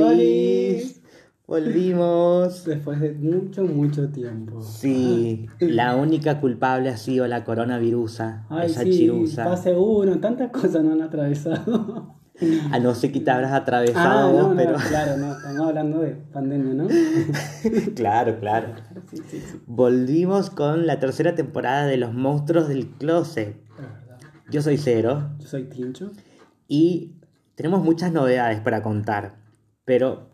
¡Hola! Volvimos. Después de mucho, mucho tiempo. Sí, la única culpable ha sido la coronavirusa, Ay, esa sí, chirusa. Fase uno, tantas cosas no han atravesado. A no ser que te habrás Ah, atravesado no, vos, no, pero. claro, no, estamos hablando de pandemia, ¿no? claro, claro. Sí, sí, sí. Volvimos con la tercera temporada de Los Monstruos del Closet. Yo soy Cero Yo soy Tincho. y tenemos muchas novedades para contar, pero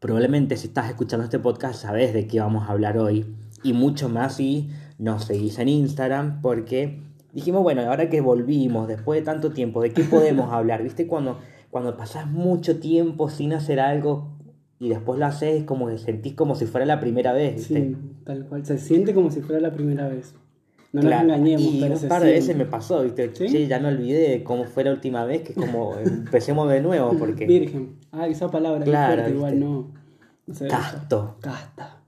probablemente si estás escuchando este podcast sabes de qué vamos a hablar hoy y mucho más si nos seguís en Instagram porque dijimos, bueno, ahora que volvimos después de tanto tiempo, ¿de qué podemos hablar? ¿Viste cuando, cuando pasás mucho tiempo sin hacer algo y después lo haces como que sentís como si fuera la primera vez? ¿viste? Sí, tal cual. Se siente como si fuera la primera vez. No Claro, nos engañemos, y un par de veces me pasó, ¿viste? ¿Sí? Che, ya no olvidé cómo fue la última vez, que como empecemos de nuevo, porque... Virgen. Ah, esa palabra. Claro, Claro, igual no. Casto. Casta.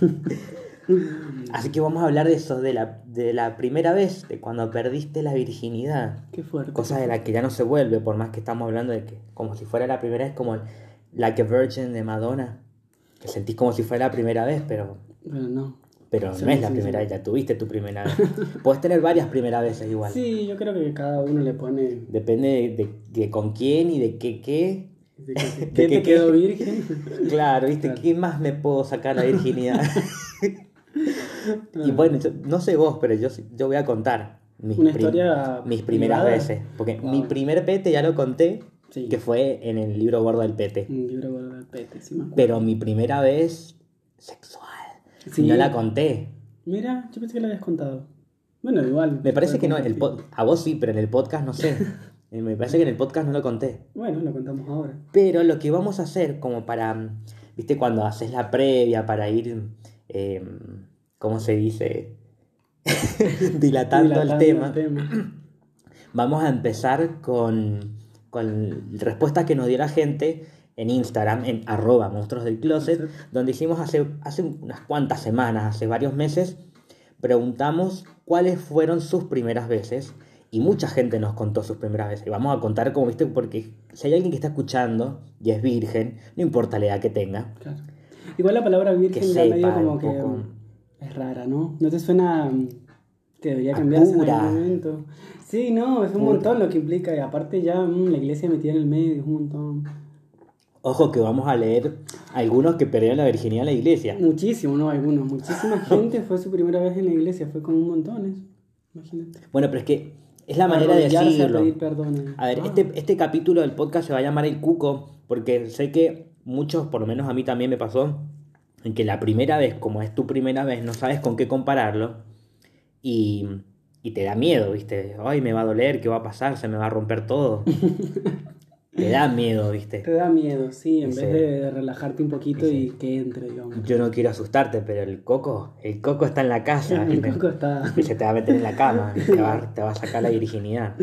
Así que vamos a hablar de eso, de la, de la primera vez, de cuando perdiste la virginidad. Qué fuerte. Cosa de la que ya no se vuelve, por más que estamos hablando de que como si fuera la primera vez, como Like a Virgin de Madonna, que sentís como si fuera la primera vez, pero, Pero no. Pero Sí, no es la sí, primera sí. vez, ya tuviste tu primera vez. Puedes tener varias primeras veces igual. Sí, yo creo que cada uno le pone. Depende de, de- de con quién y de qué qué. de que- ¿De ¿Quién qué- te quedó virgen? Claro, ¿viste? Claro. ¿Qué más me puedo sacar la virginidad? y bueno, yo- no sé vos, pero yo, yo voy a contar mis, Una prim- mis primeras privada. veces. Porque Wow. mi primer pete ya lo conté, Sí. que fue en el libro gordo del pete. Un libro gordo del pete, sí acuerdo. Pero mi primera vez sexual, Sí. no la conté. Mira, yo pensé que lo habías contado. Bueno, igual. Me parece que no, en el pod- a vos sí, pero en el podcast no sé. Eh, Me parece que en el podcast no lo conté. Bueno, lo contamos ahora. Pero lo que vamos a hacer, como para, viste, cuando haces la previa para ir, eh, ¿cómo se dice? Dilatando, el tema. Vamos a empezar con, con respuestas que nos dio la gente en Instagram, en arroba monstruos del closet, donde hicimos hace, hace unas cuantas semanas, hace varios meses, preguntamos cuáles fueron sus primeras veces y mucha gente nos contó sus primeras veces. Y vamos a contar como viste, porque si hay alguien que está escuchando y es virgen, no importa la edad que tenga, Claro. Igual la palabra virgen Que ya medio como que poco. um, es rara, ¿no? ¿No te suena um, que debería cambiarse en algún momento? Sí, no, es un Pura. montón lo que implica. Y aparte ya mm, la iglesia metida en el medio, es un montón. Ojo que vamos a leer algunos que perdieron la virginidad en la iglesia. Muchísimo, ¿no? Algunos. Muchísima gente fue su primera vez en la iglesia, fue con montones. Imagínate. Bueno, pero es que es la manera de a decirlo. perdón. A ver, Ah. este, este capítulo del podcast se va a llamar El Cuco, porque sé que muchos, por lo menos a mí también me pasó, en que la primera vez, como es tu primera vez, no sabes con qué compararlo y, y te da miedo, ¿viste? Ay, me va a doler, ¿qué va a pasar? Se me va a romper todo. te da miedo, Te ¿viste? da miedo, sí, en vez de, relajarte un poquito y que entre, digamos. Yo no quiero asustarte, pero el coco, el coco está en la casa. El ¿viste? coco está. Y se te va a meter en la cama, y te va, te va a sacar la virginidad.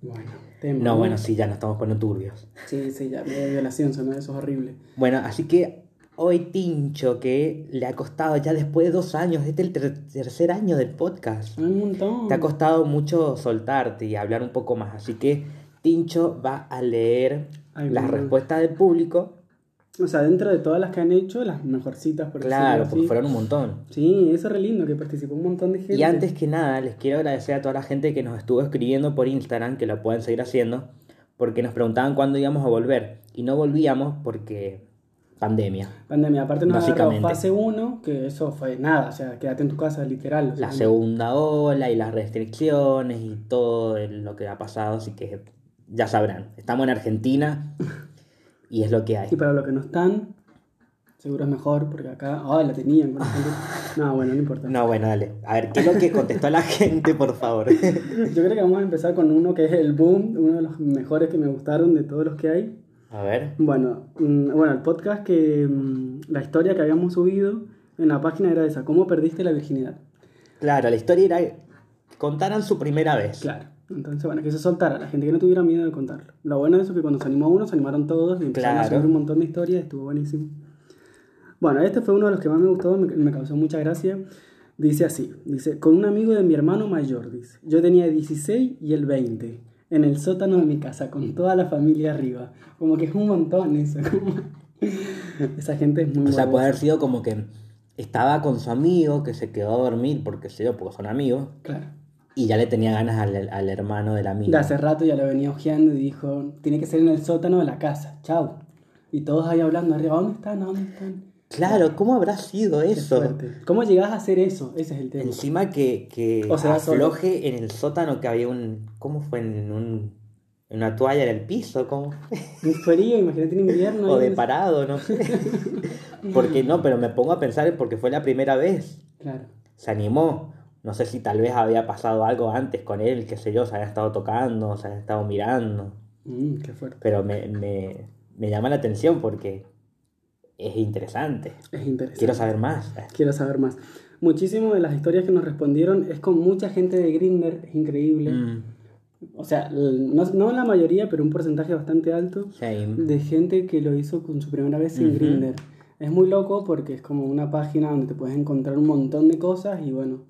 Bueno, tema, No, bueno, sí, ya nos estamos poniendo turbios. Sí, sí, ya, medio violación, eso es horrible. Bueno, así que hoy Tincho, que le ha costado ya después de dos años, este es el ter- tercer año del podcast, un montón. te ha costado mucho soltarte y hablar un poco más. Así que Tincho va a leer Ay, las bueno. respuestas del público. O sea, dentro de todas las que han hecho, las mejorcitas, por Claro, porque así. fueron un montón. Sí, eso es re lindo, que participó un montón de gente. Y antes que nada, les quiero agradecer a toda la gente que nos estuvo escribiendo por Instagram, que lo pueden seguir haciendo, porque nos preguntaban cuándo íbamos a volver. Y no volvíamos porque pandemia. Pandemia, aparte nos agarró fase 1, que eso fue nada, o sea, quédate en tu casa, literal. o sea, la segunda ola y las restricciones y todo lo que ha pasado, así que ya sabrán, estamos en Argentina y es lo que hay. Y para los que no están, seguro es mejor, porque acá, ah, la tenían. con la gente. No, bueno, no importa. No, bueno, dale. A ver, ¿qué es lo que contestó la gente, por favor? Yo creo que vamos a empezar con uno que es el Boom, uno de los mejores que me gustaron de todos los que hay. A ver. Bueno, mm, bueno, el podcast que mm, la historia que habíamos subido en la página era esa, ¿cómo perdiste la virginidad? Claro, la historia era contaran su primera vez. Claro. Entonces, bueno, que se soltara, la gente que no tuviera miedo de contarlo. Lo bueno de eso es que cuando se animó uno, se animaron todos y empezaron a subir un montón de historias, estuvo buenísimo. Bueno, este fue uno de los que más me gustó, me, me causó mucha gracia. Dice así, dice, con un amigo de mi hermano mayor, dice, yo tenía 16 y él 20. en el sótano de mi casa con toda la familia arriba. Como que es un montón eso. como- Esa gente es muy O sea, puede haber sido como que estaba con su amigo que se quedó a dormir porque se dio, porque son amigos, Claro. Y ya le tenía ganas al, al hermano del amigo. De hace rato ya lo venía ojeando y dijo, tiene que ser en el sótano de la casa, chau. Y todos ahí hablando arriba, ¿dónde están? ¿A ¿Dónde están? Claro, ¿cómo habrá sido eso? ¿Cómo llegás a hacer eso? Ese es el tema. Encima que, que O sea, solo. afloje en el sótano que había un... ¿Cómo fue? En, un, una toalla en el piso, ¿cómo? Un frío, imagínate en invierno. O de parado, no sé. porque no, pero me pongo a pensar porque fue la primera vez. Claro. Se animó. No sé si tal vez había pasado algo antes con él, qué sé yo, se había estado tocando, se había estado mirando. Mm, qué fuerte. Pero me, me, me llama la atención porque es interesante. Es interesante. Quiero saber más. Quiero saber más. Muchísimo de las historias que nos respondieron es con mucha gente de Grinder, es increíble. Mm, O sea, no, no la mayoría, pero un porcentaje bastante alto de gente que lo hizo con su primera vez en. Grinder. Es muy loco porque es como una página donde te puedes encontrar un montón de cosas y bueno,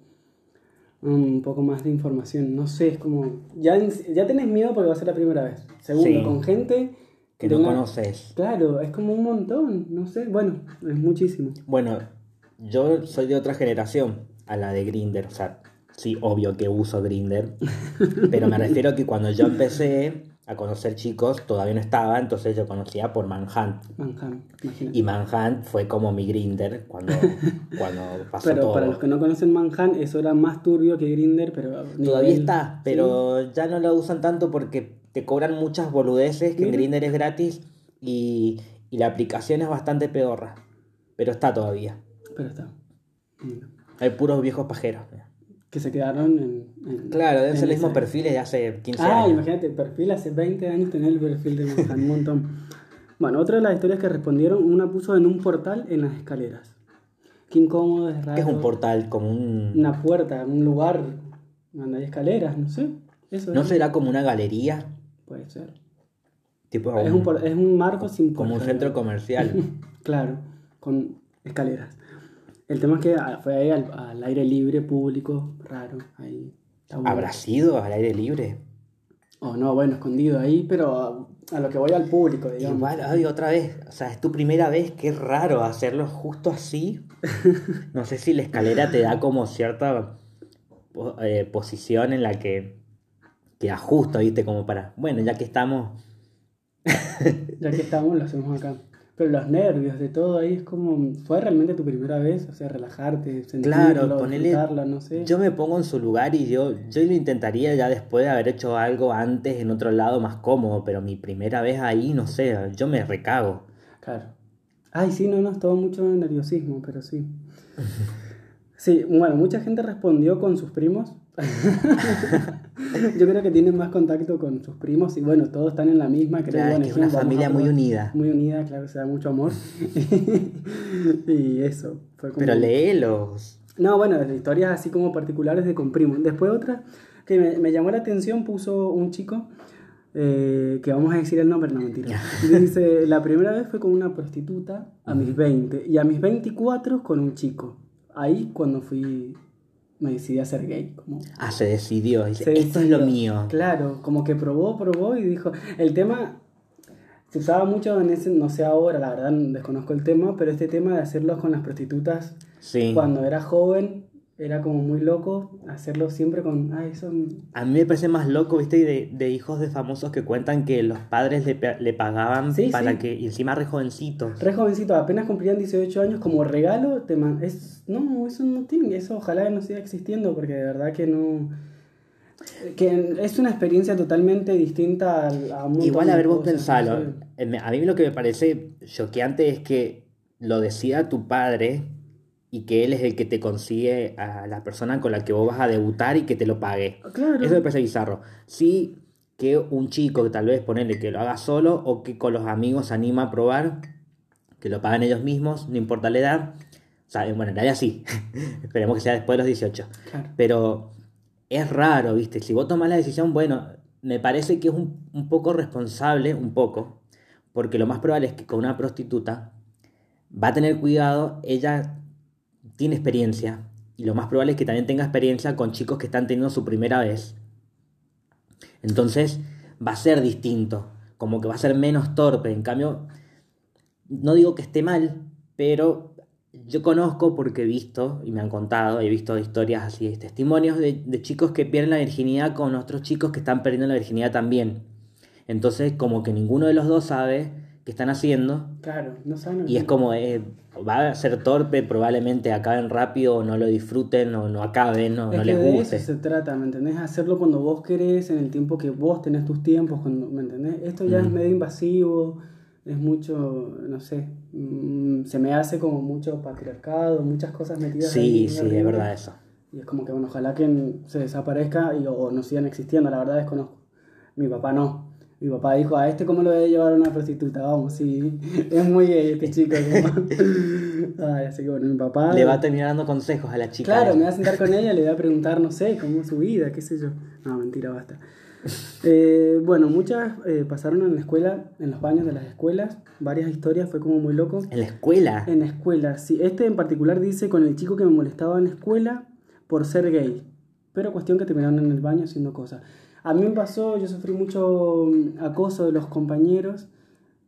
un poco más de información. No sé, es como. Ya, ya tenés miedo porque va a ser la primera vez. Segundo, Sí. con gente. Que no conoces. Claro, es como un montón, no sé. Bueno, es muchísimo. Bueno, yo soy de otra generación a la de Grinder, o sea, sí, obvio que uso Grinder, pero me refiero que cuando yo empecé a conocer chicos todavía no estaba, entonces yo conocía por Manhunt. Imagínate. Y Manhunt fue como mi Grinder cuando, cuando pasó Pero todo. para los que no conocen Manhattan, eso era más turbio que Grinder, pero. Todavía nivel- está, pero ya no lo usan tanto porque te cobran muchas boludeces, que. Grinder es gratis y, y la aplicación es bastante pedorra, pero está todavía. Pero está. Mira. Hay puros viejos pajeros. Que se quedaron en. en- Claro, deben en ser los mismos esa- perfiles de hace 15 Ah, años. imagínate, el perfil hace 20 años tener el perfil de Manhattan, un montón. Bueno, otra de las historias que respondieron, una puso en un portal en las escaleras. Qué incómodo, es raro. ¿Qué es un portal? Como un... Una puerta, un lugar donde hay escaleras, no sé. Eso ¿No es. será como una galería? Puede ser. Tipo Es un, por- es un marco sin como un centro comercial. Claro, con escaleras. El tema es que ah, fue ahí al, al aire libre, público, raro. Ahí. bueno. ¿Habrá sido al aire libre? O no, bueno, escondido ahí, pero a, a lo que voy al público, digamos. Igual, ay, otra vez. O sea, es tu primera vez, qué raro hacerlo justo así. No sé si la escalera te da como cierta eh, posición en la que, que ajusta, ¿viste? Como para, bueno, ya que estamos... Ya que estamos, lo hacemos acá. Pero los nervios de todo ahí es como. ¿Fue realmente tu primera vez? O sea, relajarte, sentirlo, Claro, ponele... no sé. Yo me pongo en su lugar y yo, yo lo intentaría ya después de haber hecho algo antes en otro lado más cómodo, pero mi primera vez ahí, no sé, yo me recago. Claro. Ay, sí, no, no, es todo mucho nerviosismo, pero sí. Sí, bueno, mucha gente respondió con sus primos. Yo creo que tienen más contacto con sus primos y bueno, todos están en la misma. Creo Claro, bueno, que es una familia muy unida. Muy unida, claro, se da mucho amor. y eso, fue como... Pero léelos. No, bueno, historias así como particulares de con primos. Después otra que me, me llamó la atención puso un chico eh, que vamos a decir el nombre, no mentira. Dice, la primera vez fue con una prostituta a mis 20 y a mis 24 con un chico. Ahí cuando fui, me decidí a ser gay. Como, Ah, se decidió. Dice, se esto es lo mío. Claro, como que probó, probó y dijo, el tema se usaba mucho en ese, no sé ahora, la verdad desconozco el tema, pero este tema de hacerlo con las prostitutas Sí. cuando era joven era como muy loco hacerlo siempre con ay son A mí me parece más loco, viste, de, de hijos de famosos que cuentan que los padres le, le pagaban Sí, para sí. que, y encima re jovencitos. re jovencito apenas cumplían 18 años como regalo te man- es no eso no tiene eso ojalá no siga existiendo porque de verdad que no que es una experiencia totalmente distinta a un Igual, a ver, vos pensalo. Eh, A mí lo que me parece choqueante es que lo decida tu padre y que él es el que te consigue a la persona con la que vos vas a debutar y que te lo pague. claro Eso me parece bizarro. Sí que un chico que tal vez ponerle que lo haga solo o que con los amigos se anima a probar, que lo paguen ellos mismos, no importa la edad. O sea, bueno, en realidad sí. Esperemos que sea después de los 18. claro Pero es raro, ¿viste? Si vos tomás la decisión, bueno, me parece que es un, un poco responsable, un poco, porque lo más probable es que con una prostituta va a tener cuidado, ella tiene experiencia, y lo más probable es que también tenga experiencia con chicos que están teniendo su primera vez. Entonces va a ser distinto, como que va a ser menos torpe. En cambio, no digo que esté mal, pero yo conozco porque he visto, y me han contado, he visto historias así, testimonios de, de chicos que pierden la virginidad con otros chicos que están perdiendo la virginidad también. Entonces, como que ninguno de los dos sabe qué están haciendo. Claro, no saben. Y es como, eh, va a ser torpe, probablemente acaben rápido, o no lo disfruten, o no acaben, o Es no que les de guste. eso se trata, ¿me entendés? Hacerlo cuando vos querés, en el tiempo que vos tenés tus tiempos, cuando, ¿me entendés? Esto ya es medio invasivo, es mucho, no sé, mm, se me hace como mucho patriarcado, muchas cosas metidas Sí, ahí, sí, es horribles. verdad eso. Y es como que, bueno, ojalá que se desaparezca y, o no sigan existiendo, la verdad desconozco. Mi papá no. Mi papá dijo, a este cómo lo debe llevar a una prostituta, vamos, sí. Es muy gay este chico. como- Ay, así que bueno, mi papá... Le va a terminar dando consejos a la chica. Claro, me voy a sentar con ella, le voy a preguntar, no sé, cómo es su vida, qué sé yo. No, mentira, basta. Eh, bueno, muchas eh, pasaron en la escuela, en los baños de las escuelas, varias historias, fue como muy loco. En la escuela. En la escuela, sí. Este en particular dice con el chico que me molestaba en la escuela por ser gay. Pero cuestión que terminaron en el baño haciendo cosas. A mí me pasó, yo sufrí mucho mm, acoso de los compañeros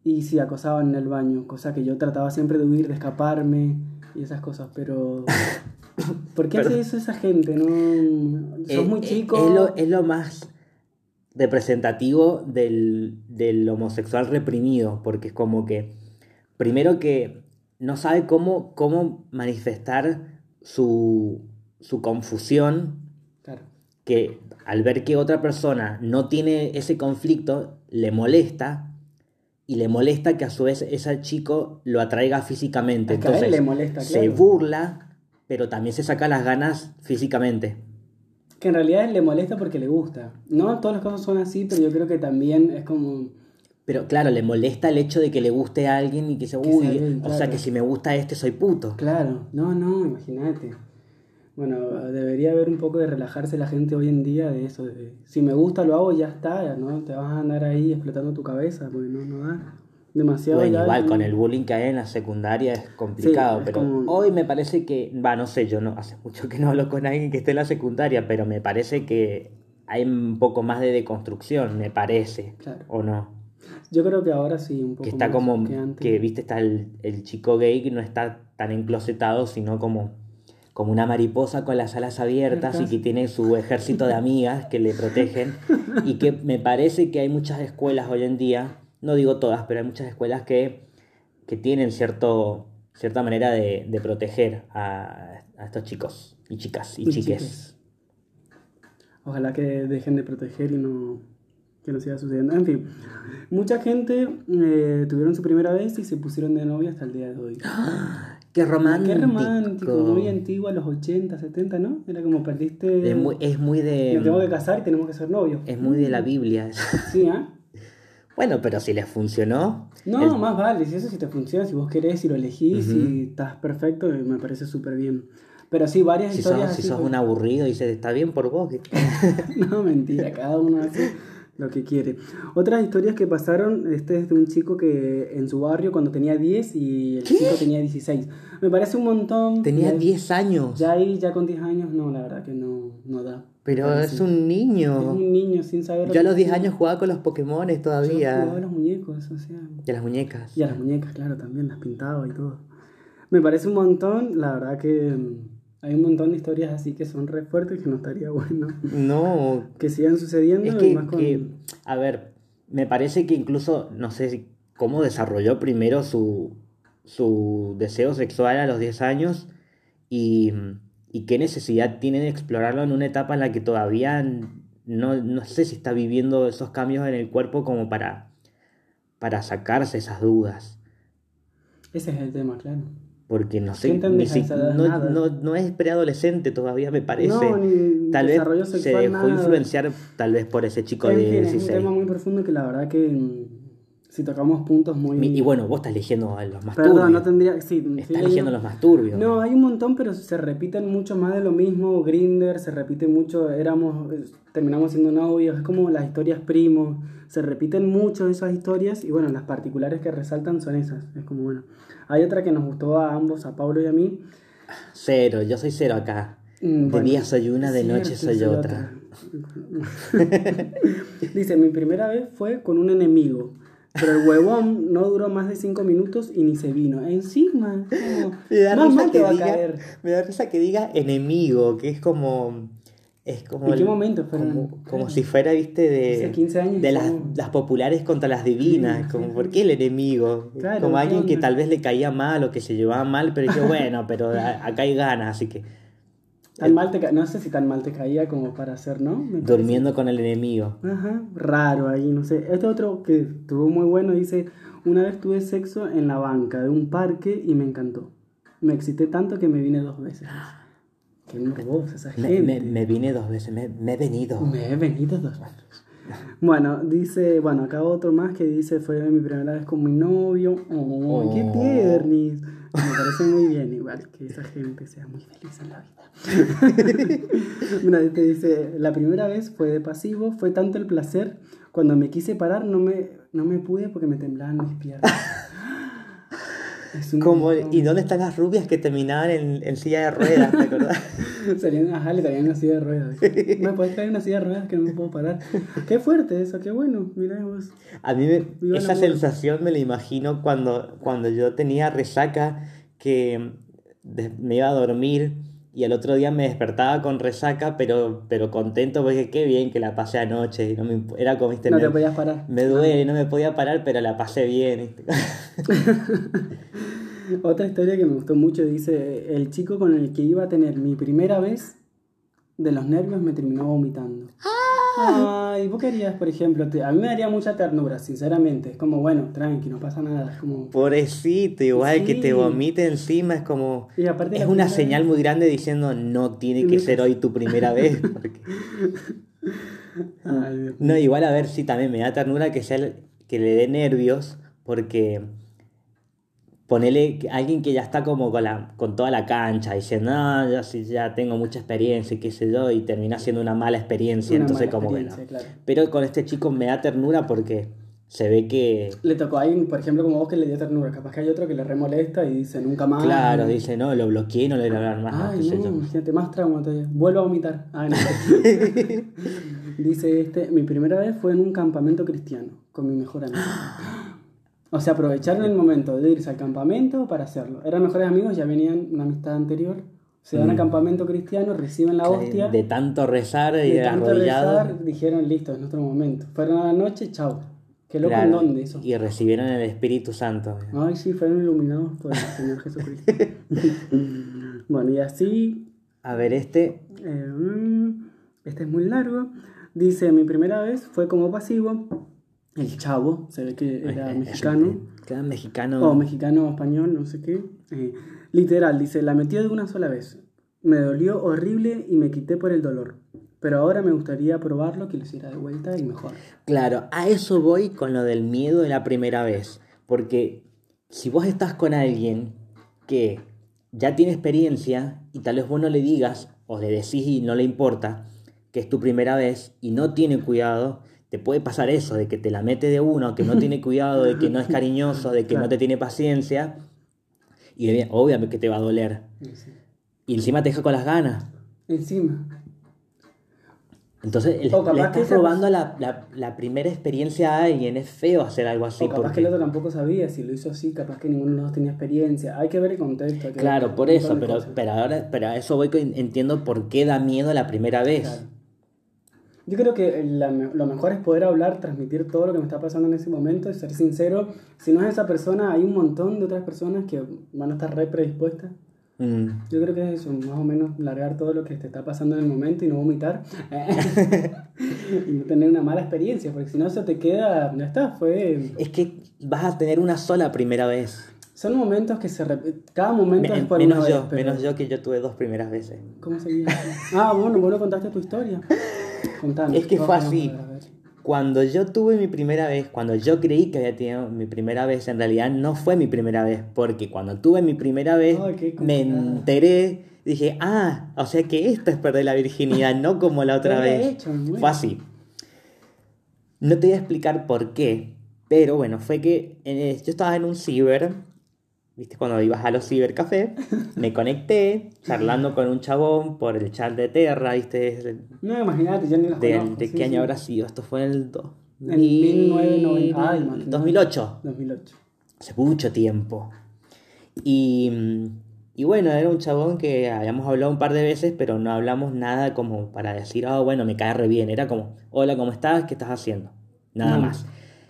y sí, acosaban en el baño, cosa que yo trataba siempre de huir, de escaparme y esas cosas, pero... ¿Por qué hace eso esa gente? No, sos Eh, muy eh, chico. Es lo, es lo más representativo del, del homosexual reprimido, porque es como que, primero que no sabe cómo, cómo manifestar su, su confusión. Que al ver que otra persona no tiene ese conflicto, le molesta, y le molesta que a su vez ese chico lo atraiga físicamente. Es que a él Entonces le molesta, se burla, pero también se saca las ganas físicamente. Que en realidad le molesta porque le gusta. No todos los casos son así, pero yo creo que también es como... Pero claro, le molesta el hecho de que le guste a alguien y que se, Que uy, o sea que si me gusta este soy puto. Claro, no, no, imagínate. Bueno, debería haber un poco de relajarse la gente hoy en día de eso. de, si me gusta lo hago, ya está, no te vas a andar ahí explotando tu cabeza, porque no, no da. Demasiado Bueno, igual con el bullying que hay en la secundaria es complicado, es pero como- hoy me parece que, va, no sé, yo no, hace mucho que no hablo con alguien que esté en la secundaria, pero me parece que hay un poco más de deconstrucción, me parece, Claro. o no. Yo creo que ahora sí, un poco Que está más como, que antes. que viste, está el, el chico gay que no está tan enclosetado, sino como, como una mariposa con las alas abiertas y que tiene su ejército de amigas que le protegen. y que me parece que hay muchas escuelas hoy en día, no digo todas, pero hay muchas escuelas que, que tienen cierto, cierta manera de, de proteger a, a estos chicos y chicas y, Y chiques. chiques. Ojalá que dejen de proteger y no que no siga sucediendo. En fin, mucha gente eh, tuvieron su primera vez y se pusieron de novia hasta el día de hoy. ¡Qué romántico! Qué romántico, muy antiguo, a los 80, 70, ¿no? Era como perdiste... Es muy, es muy de... Me tengo que casar y tenemos que ser novios. Es muy de la Biblia. Sí, ¿ah? Bueno, pero si les funcionó. No, el- más vale, si eso si te funciona, si vos querés, si lo elegís, Ujú. si estás perfecto, eh, me parece súper bien. Pero sí, varias si historias sos, si sos como- un aburrido y dices, está bien por vos. que-". No, mentira, cada uno hace lo que quiere. Otras historias que pasaron, este es de un chico que en su barrio cuando tenía 10 y el chico tenía 16. Me parece un montón. Tenía Ya- 10 años. Ya ahí, ya con 10 años, no, la verdad que no, no da. pero Parece- es un Es niño. un niño sin saber... Yo a los 10 hace. años jugaba con los Pokémones Yo todavía. jugaba a los muñecos, o sea... Y a las muñecas. Y a las muñecas, claro, también las pintaba y todo. Me parece un montón, la verdad que mm, hay un montón de historias así que son re fuertes que no estaría bueno No, que sigan sucediendo. es que, más con- que, a ver, me parece que incluso, no sé cómo desarrolló primero su, su deseo sexual a los 10 años y, y qué necesidad tiene de explorarlo en una etapa en la que todavía no, no sé si está viviendo esos cambios en el cuerpo como para, para sacarse esas dudas. Ese es el tema, claro. Porque no sé, ¿Qué entendés ni si- no, no, no es preadolescente todavía, me parece. No, ni tal vez se dejó nada. influenciar tal vez por ese chico En de fin, es un 16. tema muy profundo que la verdad que mm, si tocamos puntos muy... Y bueno, vos estás eligiendo a los más Perdón, turbios. no tendría... Sí, Estás sí, eligiendo no- los más turbios. No, hay un montón, pero se repiten mucho más de lo mismo. Grinder, se repite mucho, éramos, terminamos siendo novios, es como las historias primos, se repiten mucho esas historias y bueno, las particulares que resaltan son esas. Es como bueno. Hay otra que nos gustó a ambos, a Pablo y a mí. Cero, yo soy cero acá. Mm, De bueno, día soy una, de noche soy otra. Dice, mi primera vez fue con un enemigo, pero el huevón no duró más de cinco minutos y ni se vino. Encima, como, Me da, más risa que va a diga, caer. me da risa que diga enemigo, que es como. Es como. ¿En qué el- momento? Como, como si fuera, viste, de. Hace 15 años De las, las populares contra las divinas. Sí, como, sí, ¿por qué el enemigo? Claro, como ¿qué alguien que tal vez le caía mal o que se llevaba mal, pero dije, bueno, pero a- acá hay ganas, así que. Tan mal te ca- no sé si tan mal te caía como para hacer, ¿no? Me parece. Durmiendo con el enemigo. Ajá, raro ahí, no sé. Este otro que estuvo muy bueno dice, una vez tuve sexo en la banca de un parque y me encantó. Me excité tanto que me vine dos veces. Qué morbosa esa Me, gente. me, me vine dos veces, me, me he venido. Me he venido dos veces. Bueno, dice, bueno, acá otro más que dice, fue mi primera vez con mi novio. Oh, qué Oh. tiernis. Me parece muy bien, igual que esa gente sea muy feliz en la vida. Una vez te dice, la primera vez fue de pasivo, fue tanto el placer, cuando me quise parar no me, no me pude porque me temblaban mis piernas. Como. ¿Y dónde están las rubias que terminaban en, en silla de ruedas? ¿Te acordás? Salían, ajá, le traían una silla de ruedas. ¿Me puedes traer una silla de ruedas que no me puedo parar? Qué fuerte eso, qué bueno. Mira vos. A mí me- Viva esa sensación me la imagino cuando, cuando yo tenía resaca que me iba a dormir y al otro día me despertaba con resaca, pero, pero contento porque qué bien que la pasé anoche. y no me era como, viste, No me, te podías parar. me duele, no me podía parar, pero la pasé bien. Otra historia que me gustó mucho dice, el chico con el que iba a tener mi primera vez, de los nervios me terminó vomitando. Ay, vos querías, por ejemplo, te- a mí me daría mucha ternura, sinceramente. Es como, bueno, tranqui, no pasa nada. Es como... Pobrecito, igual que Sí. te vomite encima, es como... Y aparte Es una señal vez- muy grande diciendo no tiene que ser hoy tu primera vez. porque- Ay, No, igual a ver si también me da ternura que sea el- que le dé nervios, porque ponele alguien que ya está como con, la, con toda la cancha, diciendo, no, yo sí ya tengo mucha experiencia y qué sé yo, y termina siendo una mala experiencia, Una entonces mala como bueno. experiencia, claro. Pero con este chico me da ternura porque se ve que, Le tocó a alguien, por ejemplo, como vos que le dio ternura. Capaz que hay otro que le remolesta y dice, nunca más. claro, dice, no, lo bloqueé, no le voy a hablar más, Ay, no, imagínate, más trauma todavía. Vuelvo a vomitar. Ay, no. Dice este, mi primera vez fue en un campamento cristiano, con mi mejor amigo. O sea, aprovecharon el momento de irse al campamento para hacerlo. Eran mejores amigos, ya venían una amistad anterior. Se van al campamento cristiano, reciben la hostia. De tanto rezar y de tanto arrodillado. rezar, dijeron, listo, es nuestro momento. Fueron a la noche, chao. Qué loco claro, en dónde eso. Y recibieron el Espíritu Santo. Ay, sí, fueron iluminados por el Señor Jesucristo. bueno, y así A ver, este, Eh, mm, este es muy largo. Dice, mi primera vez fue como pasivo. El chavo, se ve que era mexicano. Cada mexicano. O mexicano o español, no sé qué. Eh, literal, dice, la metió de una sola vez. Me dolió horrible y me quité por el dolor. Pero ahora me gustaría probarlo, que lo hiciera de vuelta y mejor. Claro, a eso voy con lo del miedo de la primera vez. Porque si vos estás con alguien que ya tiene experiencia y tal vez vos no le digas o le decís y no le importa que es tu primera vez y no tiene cuidado, te puede pasar eso, de que te la mete de uno, que no tiene cuidado, de que no es cariñoso, de que no te tiene paciencia. Y obviamente que te va a doler. Sí. Y encima te deja con las ganas. Encima. Entonces O capaz le estás robando la, la- la primera experiencia a alguien. Es feo hacer algo así. O capaz porque- que el otro tampoco sabía, si lo hizo así, capaz que ninguno de los dos tenía experiencia. Hay que ver el contexto. hay que Claro, ver por eso, pero, pero ahora pero a eso voy que entiendo por qué da miedo la primera vez. Claro. Yo creo que la lo mejor es poder hablar, transmitir todo lo que me está pasando en ese momento y ser sincero. Si no es esa persona, hay un montón de otras personas que van a estar re predispuestas. Mm. Yo creo que es eso, más o menos largar todo lo que te está pasando en el momento y no vomitar. y no tener una mala experiencia, porque si no eso te queda, ya está, fue... Es que vas a tener una sola primera vez. Son momentos que se repiten, cada momento Me- es por menos una yo, vez, pero- menos yo que yo tuve dos primeras veces. ¿Cómo sería? Ah, bueno, vos no contaste tu historia. Es que fue así. Cuando yo tuve mi primera vez, cuando yo creí que había tenido mi primera vez, en realidad no fue mi primera vez, porque cuando tuve mi primera vez Ay, me enteré, dije, ah, o sea que esta es perder la virginidad, no como la otra vez. hecho, Fue así. No te voy a explicar por qué, pero bueno, fue que eh, yo estaba en un ciber ¿viste? Cuando ibas a los cibercafés, me conecté charlando con un chabón por el chat de Terra, ¿viste? No, imagínate, ya ni las ¿De, conozco, de sí, qué año habrá sido? Esto fue en el 2000 En 1990. Ay, imagínate. 2008. 2008. Hace mucho tiempo. Y, y bueno, era un chabón que habíamos hablado un par de veces, pero no hablamos nada como para decir, oh, bueno, me cae re bien. Era como, hola, ¿cómo estás? ¿Qué estás haciendo? Nada más.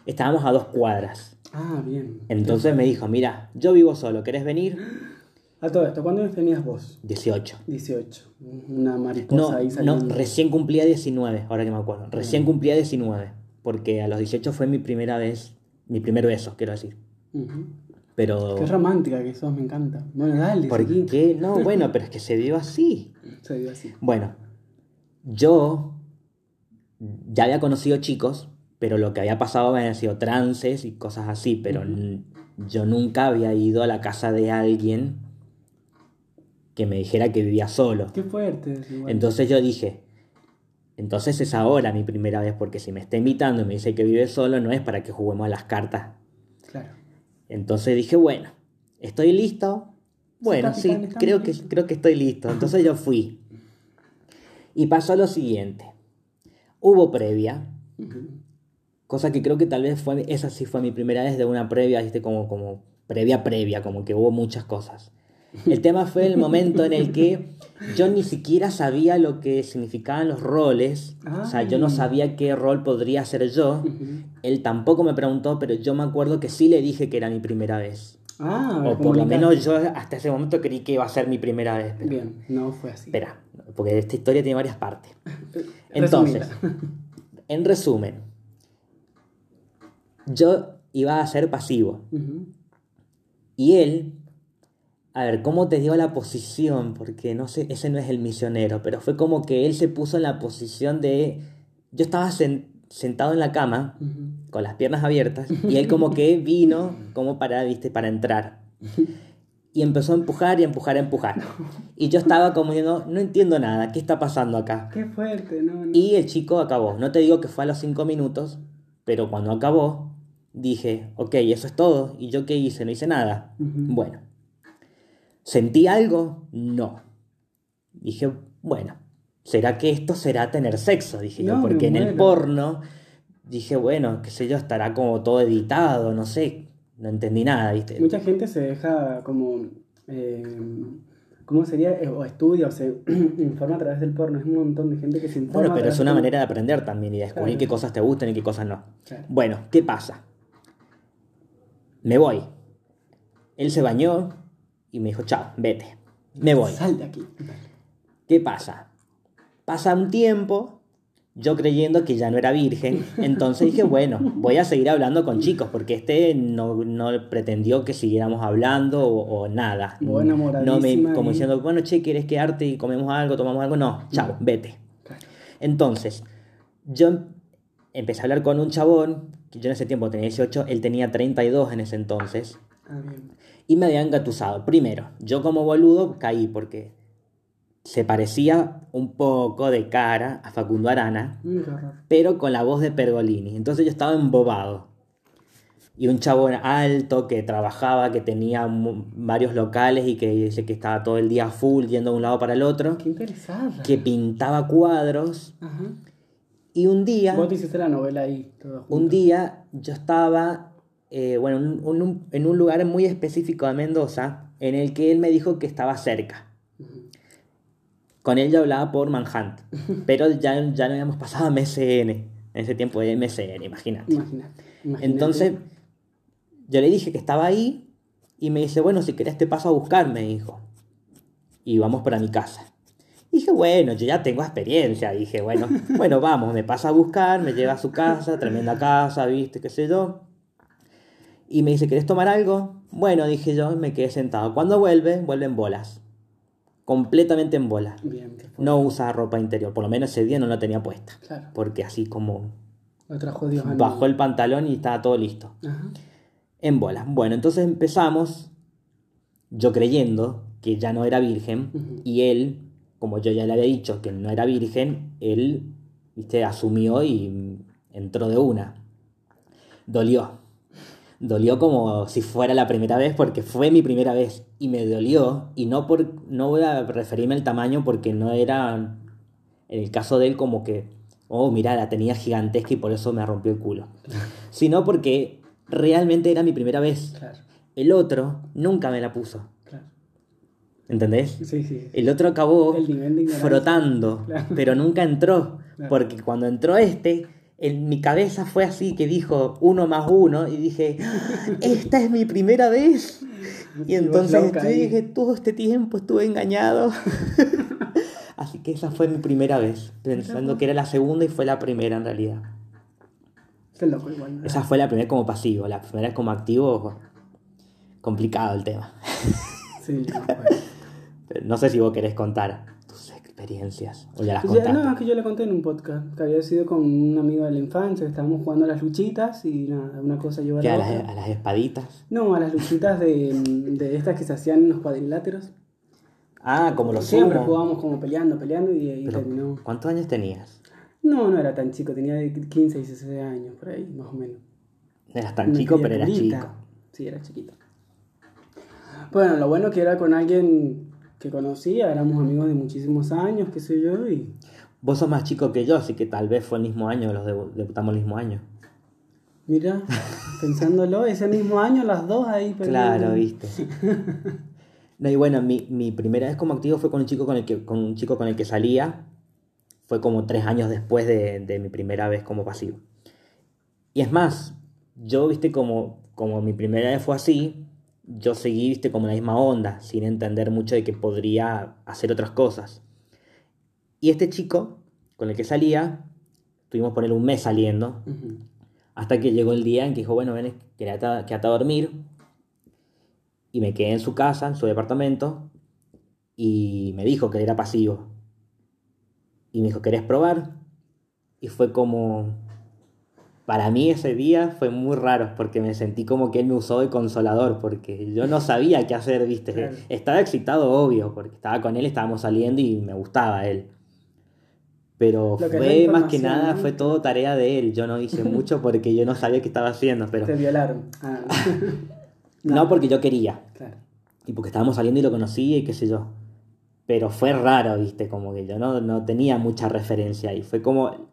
Estábamos a dos cuadras. Ah, bien. Entonces me dijo, mira, yo vivo solo, ¿querés venir? A todo esto, ¿cuándo años tenías vos? 18. 18. Una mariposa No, ahí no, saliendo. recién cumplía 19, ahora que me acuerdo. Recién cumplía 19, porque a los 18 fue mi primera vez, mi primer beso, quiero decir. Ujú. Pero... Qué romántica que sos, me encanta. Bueno, dale, ¿Por seguí. qué? No, bueno, pero es que se dio así. Se dio así. Bueno, yo ya había conocido chicos, pero lo que había pasado me habían sido trances y cosas así, pero yo nunca había ido a la casa de alguien que me dijera que vivía solo. Qué fuerte. igual. Entonces yo dije, entonces es ahora mi primera vez, porque si me está invitando y me dice que vive solo, no es para que juguemos a las cartas. Claro. Entonces dije, bueno, ¿estoy listo? Bueno, sí, creo que, creo que estoy listo. Entonces yo fui. Y pasó lo siguiente. Hubo previa. Cosa que creo que tal vez fue, esa sí fue mi primera vez de una previa, ¿viste? Como, como previa previa, como que hubo muchas cosas. El tema fue el momento en el que yo ni siquiera sabía lo que significaban los roles, o sea, yo no Ay. sabía qué rol podría ser yo. Ujú. Él tampoco me preguntó, pero yo me acuerdo que sí le dije que era mi primera vez. Ah, O por lo menos yo hasta ese momento creí que iba a ser mi primera vez. Pero, Bien, no fue así. Espera, porque esta historia tiene varias partes. Entonces, en resumen, yo iba a ser pasivo. Y él, a ver, ¿cómo te dio la posición? Porque no sé, ese no es el misionero, pero fue como que él se puso en la posición de... Yo estaba sen- sentado en la cama, con las piernas abiertas, y él como que vino como para, viste, para entrar. Y empezó a empujar y a empujar a empujar. Y yo estaba como diciendo, no entiendo nada, ¿qué está pasando acá? Qué fuerte, no, no. Y el chico acabó. No te digo que fue a los cinco minutos, pero cuando acabó, dije, ok, eso es todo. ¿Y yo qué hice? No hice nada. Bueno. ¿Sentí algo? No. Dije, bueno, ¿será que esto será tener sexo? Dije yo, No, porque en el porno dije, bueno, qué sé yo, estará como todo editado, no sé. No entendí nada, ¿viste? Mucha gente se deja como. eh, ¿Cómo sería? Eh, O estudia o se informa a través del porno. Es un montón de gente que se informa. Bueno, a pero es una manera de aprender también y de descubrir Claro. qué cosas te gustan y qué cosas no. Claro. Bueno, ¿qué pasa? Me voy. Él se bañó y me dijo, chao, vete. Me voy. Sal de aquí. ¿Qué pasa? Pasa un tiempo, yo creyendo que ya no era virgen, entonces dije, bueno, voy a seguir hablando con chicos, porque este no, no pretendió que siguiéramos hablando o, o nada. Vos no me, como diciendo, bueno, che, ¿quieres quedarte y comemos algo, tomamos algo? No, chao, vete. Claro. Entonces, yo empecé a hablar con un chabón, que yo en ese tiempo tenía 18, él tenía 32 en ese entonces, Ah, bien. y me había engatusado. Primero, yo como boludo caí porque se parecía un poco de cara a Facundo Arana, Mm, pero con la voz de Pergolini. Entonces yo estaba embobado. Y un chabón alto que trabajaba, que tenía varios locales y que dice que estaba todo el día full yendo de un lado para el otro, Qué interesada. que pintaba cuadros. Ajá. Y un día... Vos te hiciste la novela ahí. Un día yo estaba, eh, bueno, en un, un- en un lugar muy específico de Mendoza, en el que él me dijo que estaba cerca. Con él yo hablaba por Manhunt, pero ya, ya no habíamos pasado a MSN, en ese tiempo de MSN, imagínate. Imagínate. imagínate. Entonces, yo le dije que estaba ahí y me dice, bueno, si querés te paso a buscar, me dijo. Y vamos para mi casa. Y dije, bueno, yo ya tengo experiencia. Dije, bueno, bueno, vamos, me pasa a buscar, me lleva a su casa, tremenda casa, viste, qué sé yo. Y me dice, ¿querés tomar algo? Bueno, dije yo, me quedé sentado. Cuando vuelve, vuelve en bolas. Completamente en bolas. Bien. No usa ropa interior, por lo menos ese día no la tenía puesta. Claro. Porque así como Lo trajo Dios bajó el pantalón y estaba todo listo. Ajá. En bolas. Bueno, entonces empezamos, yo creyendo que ya no era virgen, y él, como yo ya le había dicho que no era virgen, él, viste, asumió y entró de una. Dolió. dolió como si fuera la primera vez porque fue mi primera vez y me dolió y no por no voy a referirme al tamaño porque no era en el caso de él como que oh mira la tenía gigantesca y por eso me rompió el culo sino porque realmente era mi primera vez Claro, el otro nunca me la puso. ¿Entendés? Sí, sí. el otro acabó El frotando Claro. pero nunca entró Claro. porque cuando entró este en mi cabeza fue así que dijo uno más uno y dije "Ah, esta es mi primera vez y entonces yo dije todo este tiempo estuve engañado así que esa fue mi primera vez pensando que era la segunda y fue la primera en realidad Qué loco igual. ¿no? esa fue la primera como pasivo la primera como activo complicado el tema Sí, no, pues. No sé si vos querés contar tus experiencias o ya las Ya, contaste no, es que yo le conté en un podcast que había sido con un amigo de la infancia, que estábamos jugando a las luchitas y nada, una cosa llevó a ¿Qué, la otra. las, a las espaditas No, a las luchitas de, de estas que se hacían en los cuadriláteros. ah como los Siempre sumo jugábamos como peleando, peleando y ahí terminó. ¿Cuántos años tenías? No, no era tan chico, tenía de 15 y 16 años, por ahí, más o menos. Eras tan Una chico, pero eras chico. Sí, era chiquito. Bueno, lo bueno que era con alguien que conocía, éramos amigos de muchísimos años, qué sé yo, y Vos sos más chico que yo, así que tal vez fue el mismo año, los debu- debutamos el mismo año. mira, pensándolo, ese mismo año las dos ahí Claro, peleando. viste. No, y bueno, mi, mi primera vez como activo fue con un chico con el que, con un chico con el que salía. Fue como tres años después de, de mi primera vez como pasivo. Y es más, yo, viste, como, como mi primera vez fue así, yo seguí, viste, como la misma onda, sin entender mucho de que podría hacer otras cosas. Y este chico con el que salía, tuvimos por él un mes saliendo, hasta que llegó el día en que dijo, bueno, ven, quédate, a- quédate a dormir. Y me quedé en su casa, en su departamento, y me dijo que él era pasivo. Y me dijo, ¿querés probar? Y fue como... Para mí ese día fue muy raro, porque me sentí como que él me usó de consolador, porque yo no sabía qué hacer, ¿viste? Claro. Estaba excitado, obvio, porque estaba con él, estábamos saliendo y me gustaba él. Pero Lo que fue más que nada, fue todo tarea de él. Yo no hice mucho porque yo no sabía qué estaba haciendo, pero Te violaron. Ah, no porque yo quería. claro. Y porque estábamos saliendo y lo conocía y qué sé yo. Pero fue raro, viste, como que yo no, no tenía mucha referencia. Y fue como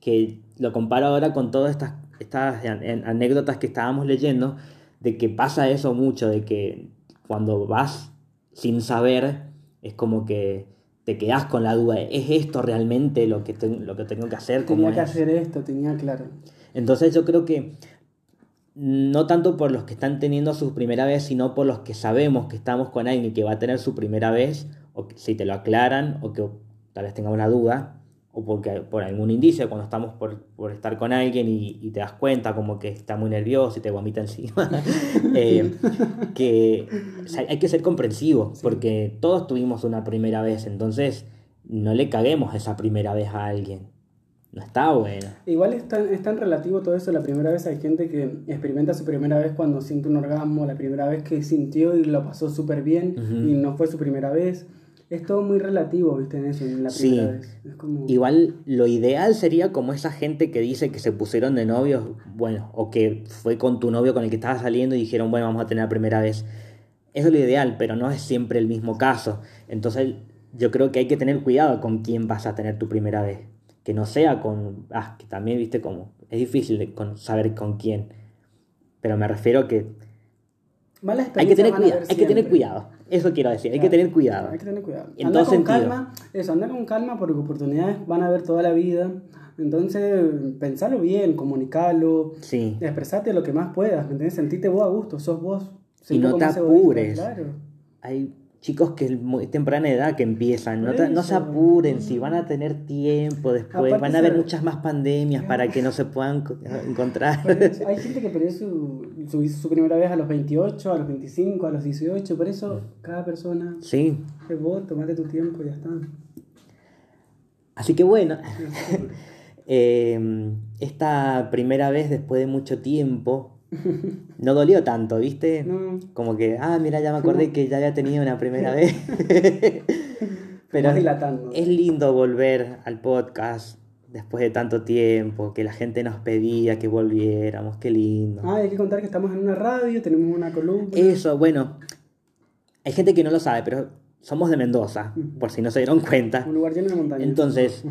que lo comparo ahora con todas estas, estas an- anécdotas que estábamos leyendo, de que pasa eso mucho, de que cuando vas sin saber, es como que te quedas con la duda, ¿es esto realmente lo que, lo que tengo que hacer? ¿Cómo Tenía que es? hacer esto, tenía claro. Entonces yo creo que no tanto por los que están teniendo su primera vez, sino por los que sabemos que estamos con alguien que va a tener su primera vez, o que si te lo aclaran, o que tal vez tengamos la duda, o porque por algún indicio, cuando estamos por, por estar con alguien y, y te das cuenta como que está muy nervioso y te vomita encima, eh, que o sea, hay que ser comprensivo, porque todos tuvimos una primera vez, entonces no le caguemos esa primera vez a alguien. No está bueno. Igual es tan, es tan relativo todo eso. La primera vez hay gente que experimenta su primera vez cuando siente un orgasmo, la primera vez que sintió y lo pasó súper bien y no fue su primera vez. Es todo muy relativo, ¿viste? En eso, en la Sí. primera vez. Es como... Igual lo ideal sería como esa gente que dice que se pusieron de novios, bueno, o que fue con tu novio con el que estabas saliendo y dijeron, bueno, vamos a tener la primera vez. Eso es lo ideal, pero no es siempre el mismo caso. Entonces yo creo que hay que tener cuidado con quién vas a tener tu primera vez. Que no sea con... Ah, que también, viste, como... Es difícil de con- saber con quién. Pero me refiero que Malas hay que tener a Hay que tener cuidado. Eso quiero decir. Hay que tener cuidado. Hay que tener cuidado. En Anda todo con sentido. calma, eso, anda con calma porque oportunidades van a haber toda la vida. Entonces, pensalo bien, comunicalo, Sí. expresate lo que más puedas, ¿me entiendes? Sentite vos a gusto, sos vos. Y no te apures. Claro. hay chicos que es muy temprana edad que empiezan, no, no se apuren, si van a tener tiempo después, Aparte van a haber muchas más pandemias para que no se puedan co- encontrar. Hay gente que perdió su, su, su primera vez a los 28, a los 25, a los 18, por eso cada persona Sí, es vos, tomate tu tiempo y ya está. así que bueno, eh, esta primera vez después de mucho tiempo no dolió tanto, ¿viste? No, Como que, ah, mira, ya me acordé que ya había tenido una primera vez. Pero dilatando. es lindo volver al podcast, después de tanto tiempo, que la gente nos pedía que volviéramos, qué lindo. Ah, hay que contar que estamos en una radio, tenemos una columna. Eso, bueno, hay gente que no lo sabe, pero somos de Mendoza, por si no se dieron cuenta. Un lugar lleno de montañas. Entonces,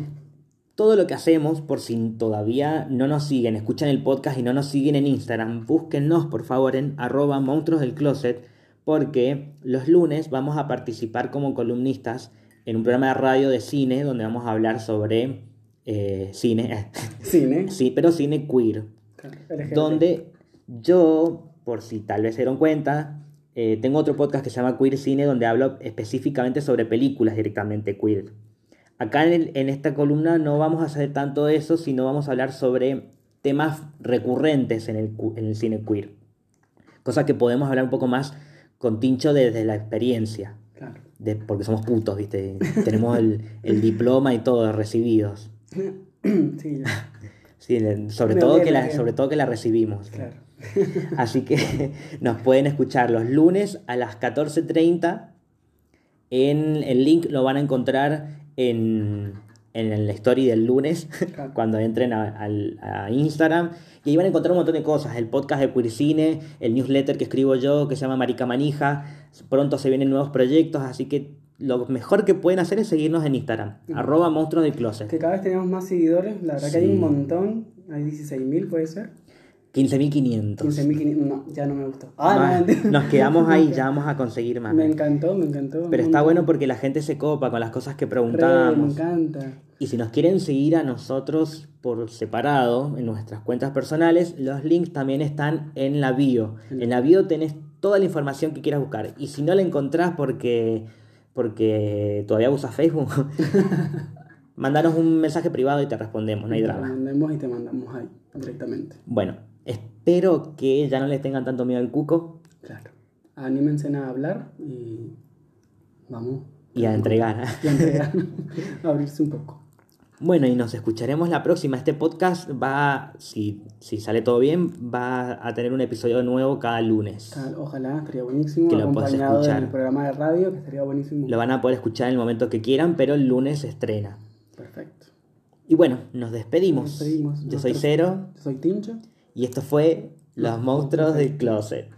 todo lo que hacemos, por si todavía no nos siguen, escuchan el podcast y no nos siguen en Instagram, búsquennos por favor en arroba monstruos del closet, porque los lunes vamos a participar como columnistas en un programa de radio de cine donde vamos a hablar sobre eh, cine. Cine. sí, pero cine queer. LGBT. Donde yo, por si tal vez se dieron cuenta, eh, tengo otro podcast que se llama Queer Cine donde hablo específicamente sobre películas directamente queer. Acá en, el- en esta columna no vamos a hacer tanto eso, sino vamos a hablar sobre temas recurrentes en el, cu- en el cine queer. Cosa que podemos hablar un poco más con Tincho desde la experiencia. Claro. de- porque somos putos, ¿viste? Tenemos el, el diploma y todo recibidos. sí, ya. Sí, le- sobre, Me todo olvidé que la, la que- sobre todo que la recibimos. Claro. Así que nos pueden escuchar los lunes a las 14.30. En el link lo van a encontrar en, en la story del lunes, cuando entren a, Instagram. Y ahí van a encontrar un montón de cosas. El podcast de Queer Cine, el newsletter que escribo yo, que se llama Marica Manija. Pronto se vienen nuevos proyectos, así que lo mejor que pueden hacer es seguirnos en Instagram. Arroba monstruos del closet. Que cada vez tenemos más seguidores, la verdad que hay Sí. un montón. Hay 16.000, puede ser. 15.500. 15.500. No, ya no me gustó. Ah, no, Más. Nos quedamos ahí, ya vamos a conseguir más. Me encantó, me encantó. Pero está bueno porque la gente se copa con las cosas que Re, me preguntamos. encanta. Y si nos quieren seguir a nosotros por separado en nuestras cuentas personales, los links también están en la bio. En la bio tenés toda la información que quieras buscar. Y si no la encontrás porque, porque todavía usas Facebook, mandanos un mensaje privado y te respondemos, no hay Te drama. mandemos y te mandamos ahí directamente. Bueno, espero que ya no les tengan tanto miedo al cuco Claro. Anímense a hablar y vamos y a entregar. y a entregar, a abrirse un poco. Bueno, y nos escucharemos la próxima. Este podcast va, si, si sale todo bien, va a tener un episodio nuevo cada lunes. Ojalá, estaría buenísimo. Que lo acompañado escuchar. del programa de radio, que estaría buenísimo. Lo van a poder escuchar en el momento que quieran, pero el lunes se estrena. Perfecto. Y bueno, nos despedimos. Nos despedimos. Yo soy Cero Yo soy Tincho. Y esto fue Los Monstruos del Closet.